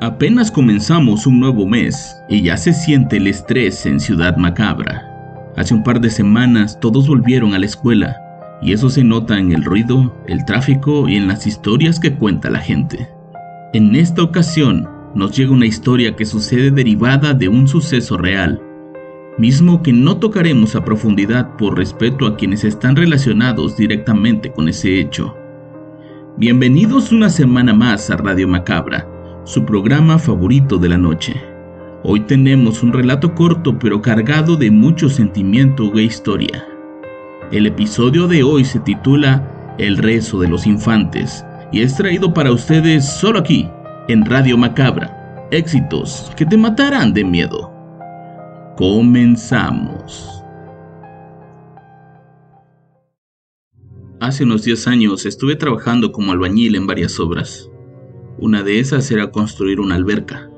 Apenas comenzamos un nuevo mes y ya se siente el estrés en Ciudad Macabra. Hace un par de semanas todos volvieron a la escuela y eso se nota en el ruido, el tráfico y en las historias que cuenta la gente. En esta ocasión nos llega una historia que sucede derivada de un suceso real, mismo que no tocaremos a profundidad por respeto a quienes están relacionados directamente con ese hecho. Bienvenidos una semana más a Radio Macabra su programa favorito de la noche. Hoy tenemos un relato corto pero cargado de mucho sentimiento e historia. El episodio de hoy se titula El rezo de los infantes y es traído para ustedes solo aquí, en Radio Macabra. Éxitos que te matarán de miedo. Comenzamos. Hace unos 10 años estuve trabajando como albañil en varias obras. Una de esas era construir una alberca.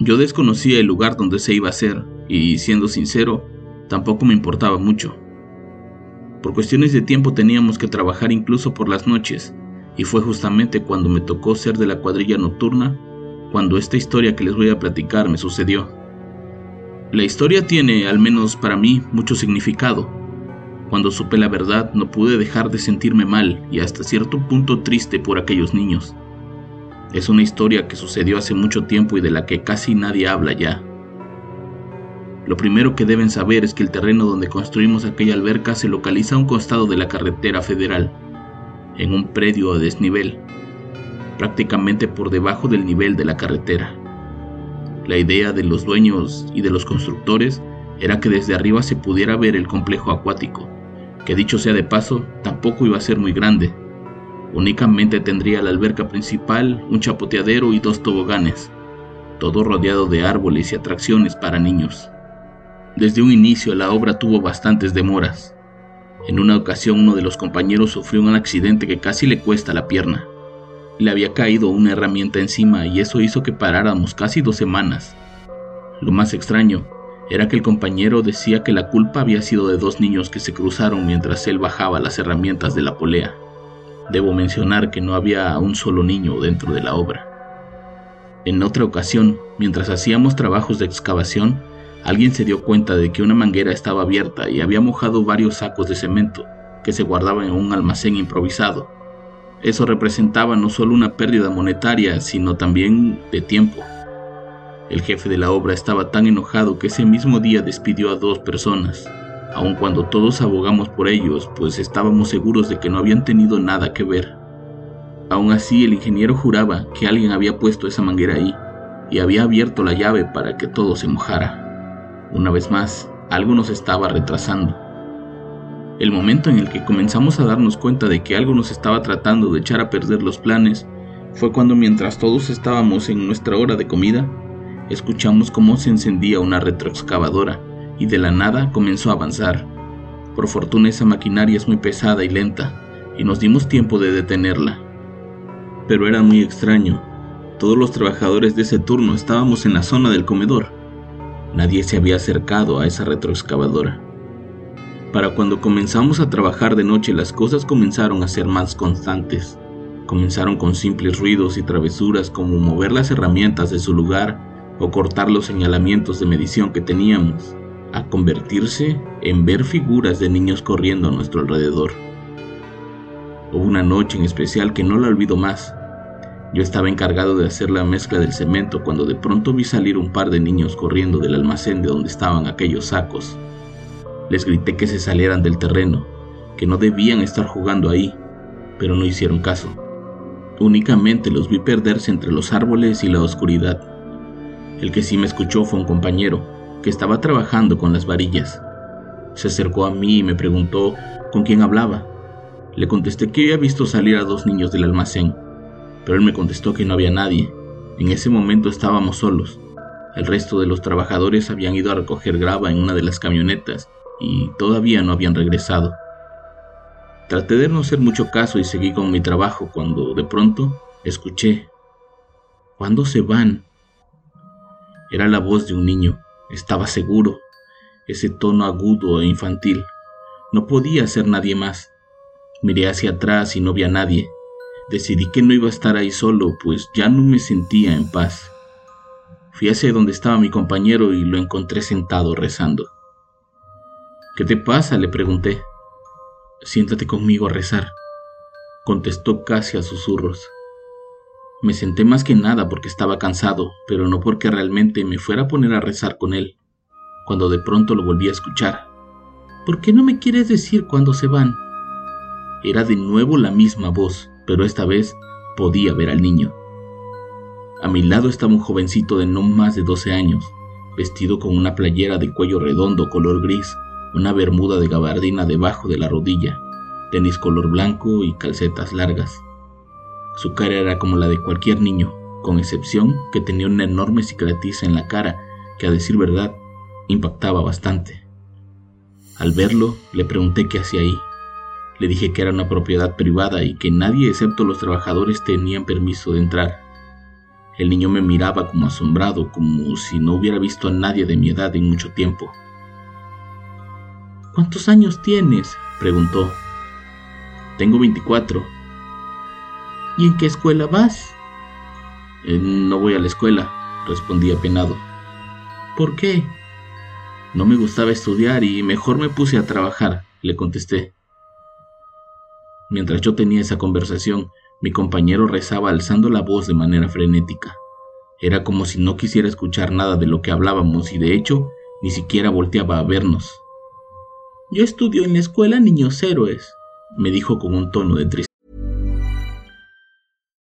Yo desconocía el lugar donde se iba a hacer y, siendo sincero, tampoco me importaba mucho. Por cuestiones de tiempo teníamos que trabajar incluso por las noches, y fue justamente cuando me tocó ser de la cuadrilla nocturna cuando esta historia que les voy a platicar me sucedió. La historia tiene, al menos para mí, mucho significado. Cuando supe la verdad no pude dejar de sentirme mal y hasta cierto punto triste por aquellos niños. Es una historia que sucedió hace mucho tiempo y de la que casi nadie habla ya. Lo primero que deben saber es que el terreno donde construimos aquella alberca se localiza a un costado de la carretera federal, en un predio a desnivel, prácticamente por debajo del nivel de la carretera. La idea de los dueños y de los constructores era que desde arriba se pudiera ver el complejo acuático, que dicho sea de paso, tampoco iba a ser muy grande, Únicamente tendría la alberca principal, un chapoteadero y dos toboganes, todo rodeado de árboles y atracciones para niños. Desde un inicio la obra tuvo bastantes demoras. En una ocasión uno de los compañeros sufrió un accidente que casi le cuesta la pierna. Le había caído una herramienta encima y eso hizo que paráramos casi dos semanas. Lo más extraño era que el compañero decía que la culpa había sido de dos niños que se cruzaron mientras él bajaba las herramientas de la polea. Debo mencionar que no había un solo niño dentro de la obra. En otra ocasión, mientras hacíamos trabajos de excavación, alguien se dio cuenta de que una manguera estaba abierta y había mojado varios sacos de cemento que se guardaban en un almacén improvisado. Eso representaba no solo una pérdida monetaria, sino también de tiempo. El jefe de la obra estaba tan enojado que ese mismo día despidió a dos personas, aun cuando todos abogamos por ellos, pues estábamos seguros de que no habían tenido nada que ver. Aún así, el ingeniero juraba que alguien había puesto esa manguera ahí y había abierto la llave para que todo se mojara. Una vez más, algo nos estaba retrasando. El momento en el que comenzamos a darnos cuenta de que algo nos estaba tratando de echar a perder los planes fue cuando mientras todos estábamos en nuestra hora de comida, escuchamos cómo se encendía una retroexcavadora y de la nada comenzó a avanzar. Por fortuna esa maquinaria es muy pesada y lenta, y nos dimos tiempo de detenerla. Pero era muy extraño. Todos los trabajadores de ese turno estábamos en la zona del comedor. Nadie se había acercado a esa retroexcavadora. Para cuando comenzamos a trabajar de noche las cosas comenzaron a ser más constantes. Comenzaron con simples ruidos y travesuras como mover las herramientas de su lugar o cortar los señalamientos de medición que teníamos a convertirse en ver figuras de niños corriendo a nuestro alrededor. Hubo una noche en especial que no la olvido más. Yo estaba encargado de hacer la mezcla del cemento cuando de pronto vi salir un par de niños corriendo del almacén de donde estaban aquellos sacos. Les grité que se salieran del terreno, que no debían estar jugando ahí, pero no hicieron caso. Únicamente los vi perderse entre los árboles y la oscuridad. El que sí me escuchó fue un compañero, que estaba trabajando con las varillas. Se acercó a mí y me preguntó con quién hablaba. Le contesté que había visto salir a dos niños del almacén, pero él me contestó que no había nadie. En ese momento estábamos solos. El resto de los trabajadores habían ido a recoger grava en una de las camionetas y todavía no habían regresado. Traté de no hacer mucho caso y seguí con mi trabajo cuando de pronto escuché. ¿Cuándo se van? Era la voz de un niño, estaba seguro, ese tono agudo e infantil. No podía ser nadie más. Miré hacia atrás y no vi a nadie. Decidí que no iba a estar ahí solo, pues ya no me sentía en paz. Fui hacia donde estaba mi compañero y lo encontré sentado rezando. ¿Qué te pasa? le pregunté. Siéntate conmigo a rezar, contestó casi a susurros. Me senté más que nada porque estaba cansado, pero no porque realmente me fuera a poner a rezar con él, cuando de pronto lo volví a escuchar. ¿Por qué no me quieres decir cuándo se van? Era de nuevo la misma voz, pero esta vez podía ver al niño. A mi lado estaba un jovencito de no más de 12 años, vestido con una playera de cuello redondo color gris, una bermuda de gabardina debajo de la rodilla, tenis color blanco y calcetas largas. Su cara era como la de cualquier niño, con excepción que tenía una enorme cicatriz en la cara que a decir verdad impactaba bastante. Al verlo, le pregunté qué hacía ahí. Le dije que era una propiedad privada y que nadie excepto los trabajadores tenían permiso de entrar. El niño me miraba como asombrado, como si no hubiera visto a nadie de mi edad en mucho tiempo. ¿Cuántos años tienes? preguntó. Tengo 24. ¿Y en qué escuela vas? Eh, no voy a la escuela, respondí apenado. ¿Por qué? No me gustaba estudiar y mejor me puse a trabajar, le contesté. Mientras yo tenía esa conversación, mi compañero rezaba alzando la voz de manera frenética. Era como si no quisiera escuchar nada de lo que hablábamos y de hecho ni siquiera volteaba a vernos. Yo estudio en la escuela Niños Héroes, me dijo con un tono de tristeza.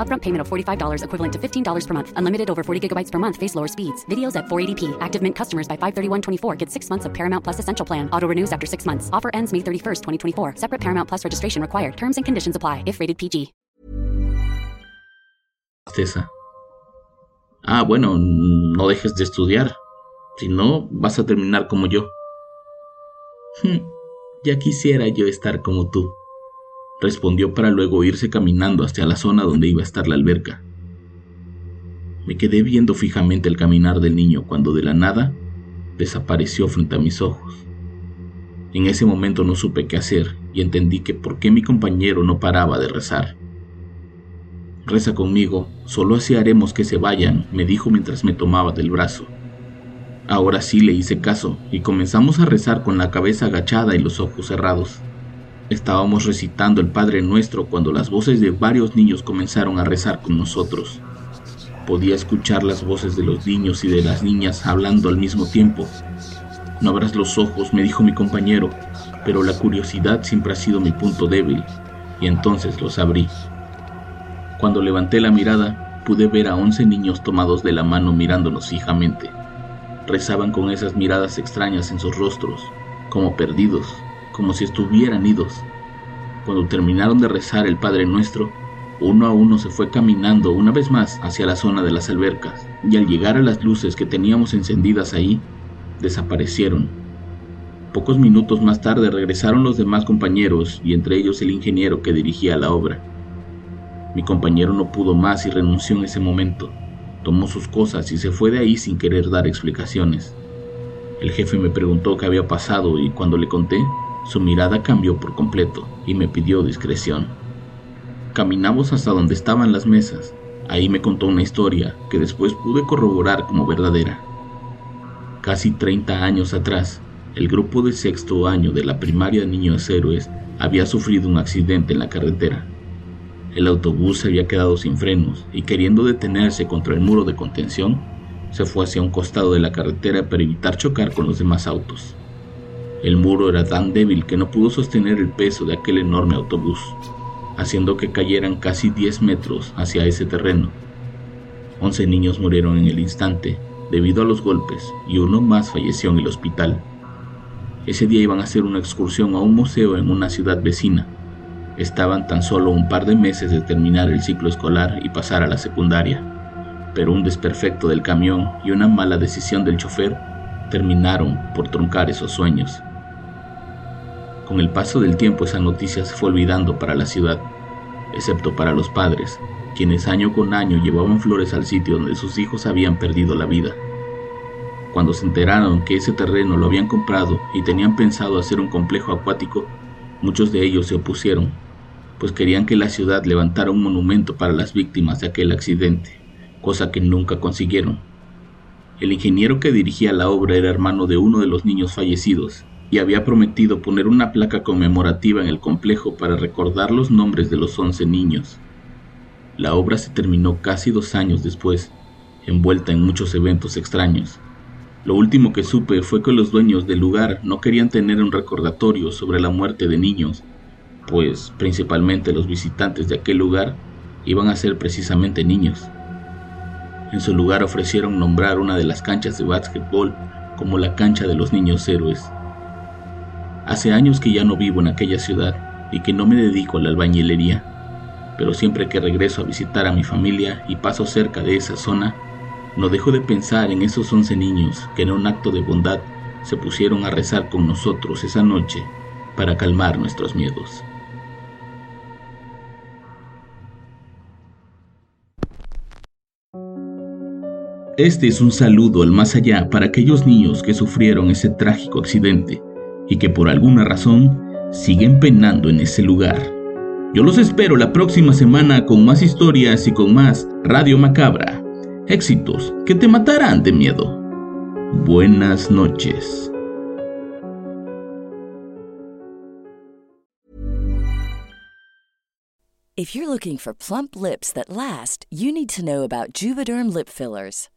Upfront payment of $45 equivalent to $15 per month. Unlimited over 40 gigabytes per month. Face lower speeds. Videos at 480p. Active Mint customers by 531.24 get six months of Paramount Plus Essential Plan. Auto renews after six months. Offer ends May 31st, 2024. Separate Paramount Plus registration required. Terms and conditions apply if rated PG. Ah, bueno, no dejes de estudiar. Si no, vas a terminar como yo. Hmm, ya quisiera yo estar como tú, respondió para luego irse caminando hacia la zona donde iba a estar la alberca. Me quedé viendo fijamente el caminar del niño cuando de la nada desapareció frente a mis ojos. En ese momento no supe qué hacer y entendí que por qué mi compañero no paraba de rezar. Reza conmigo, solo así haremos que se vayan, me dijo mientras me tomaba del brazo. Ahora sí le hice caso y comenzamos a rezar con la cabeza agachada y los ojos cerrados. Estábamos recitando el Padre Nuestro cuando las voces de varios niños comenzaron a rezar con nosotros. Podía escuchar las voces de los niños y de las niñas hablando al mismo tiempo. No abras los ojos, me dijo mi compañero, pero la curiosidad siempre ha sido mi punto débil, y entonces los abrí. Cuando levanté la mirada, pude ver a once niños tomados de la mano mirándonos fijamente rezaban con esas miradas extrañas en sus rostros, como perdidos, como si estuvieran idos. Cuando terminaron de rezar el Padre Nuestro, uno a uno se fue caminando una vez más hacia la zona de las albercas, y al llegar a las luces que teníamos encendidas ahí, desaparecieron. Pocos minutos más tarde regresaron los demás compañeros y entre ellos el ingeniero que dirigía la obra. Mi compañero no pudo más y renunció en ese momento tomó sus cosas y se fue de ahí sin querer dar explicaciones. El jefe me preguntó qué había pasado y cuando le conté, su mirada cambió por completo y me pidió discreción. Caminamos hasta donde estaban las mesas. Ahí me contó una historia que después pude corroborar como verdadera. Casi 30 años atrás, el grupo de sexto año de la primaria Niños Héroes había sufrido un accidente en la carretera. El autobús se había quedado sin frenos y queriendo detenerse contra el muro de contención, se fue hacia un costado de la carretera para evitar chocar con los demás autos. El muro era tan débil que no pudo sostener el peso de aquel enorme autobús, haciendo que cayeran casi 10 metros hacia ese terreno. 11 niños murieron en el instante debido a los golpes y uno más falleció en el hospital. Ese día iban a hacer una excursión a un museo en una ciudad vecina. Estaban tan solo un par de meses de terminar el ciclo escolar y pasar a la secundaria, pero un desperfecto del camión y una mala decisión del chofer terminaron por truncar esos sueños. Con el paso del tiempo esa noticia se fue olvidando para la ciudad, excepto para los padres, quienes año con año llevaban flores al sitio donde sus hijos habían perdido la vida. Cuando se enteraron que ese terreno lo habían comprado y tenían pensado hacer un complejo acuático, muchos de ellos se opusieron, pues querían que la ciudad levantara un monumento para las víctimas de aquel accidente, cosa que nunca consiguieron. El ingeniero que dirigía la obra era hermano de uno de los niños fallecidos y había prometido poner una placa conmemorativa en el complejo para recordar los nombres de los once niños. La obra se terminó casi dos años después, envuelta en muchos eventos extraños. Lo último que supe fue que los dueños del lugar no querían tener un recordatorio sobre la muerte de niños, pues principalmente los visitantes de aquel lugar iban a ser precisamente niños. En su lugar ofrecieron nombrar una de las canchas de básquetbol como la cancha de los niños héroes. Hace años que ya no vivo en aquella ciudad y que no me dedico a la albañilería, pero siempre que regreso a visitar a mi familia y paso cerca de esa zona, no dejo de pensar en esos once niños que en un acto de bondad se pusieron a rezar con nosotros esa noche para calmar nuestros miedos. Este es un saludo al más allá para aquellos niños que sufrieron ese trágico accidente y que por alguna razón siguen penando en ese lugar. Yo los espero la próxima semana con más historias y con más Radio Macabra. Éxitos que te matarán de miedo. Buenas noches. If you're looking for plump lips that last, you need to know about Juvederm lip fillers.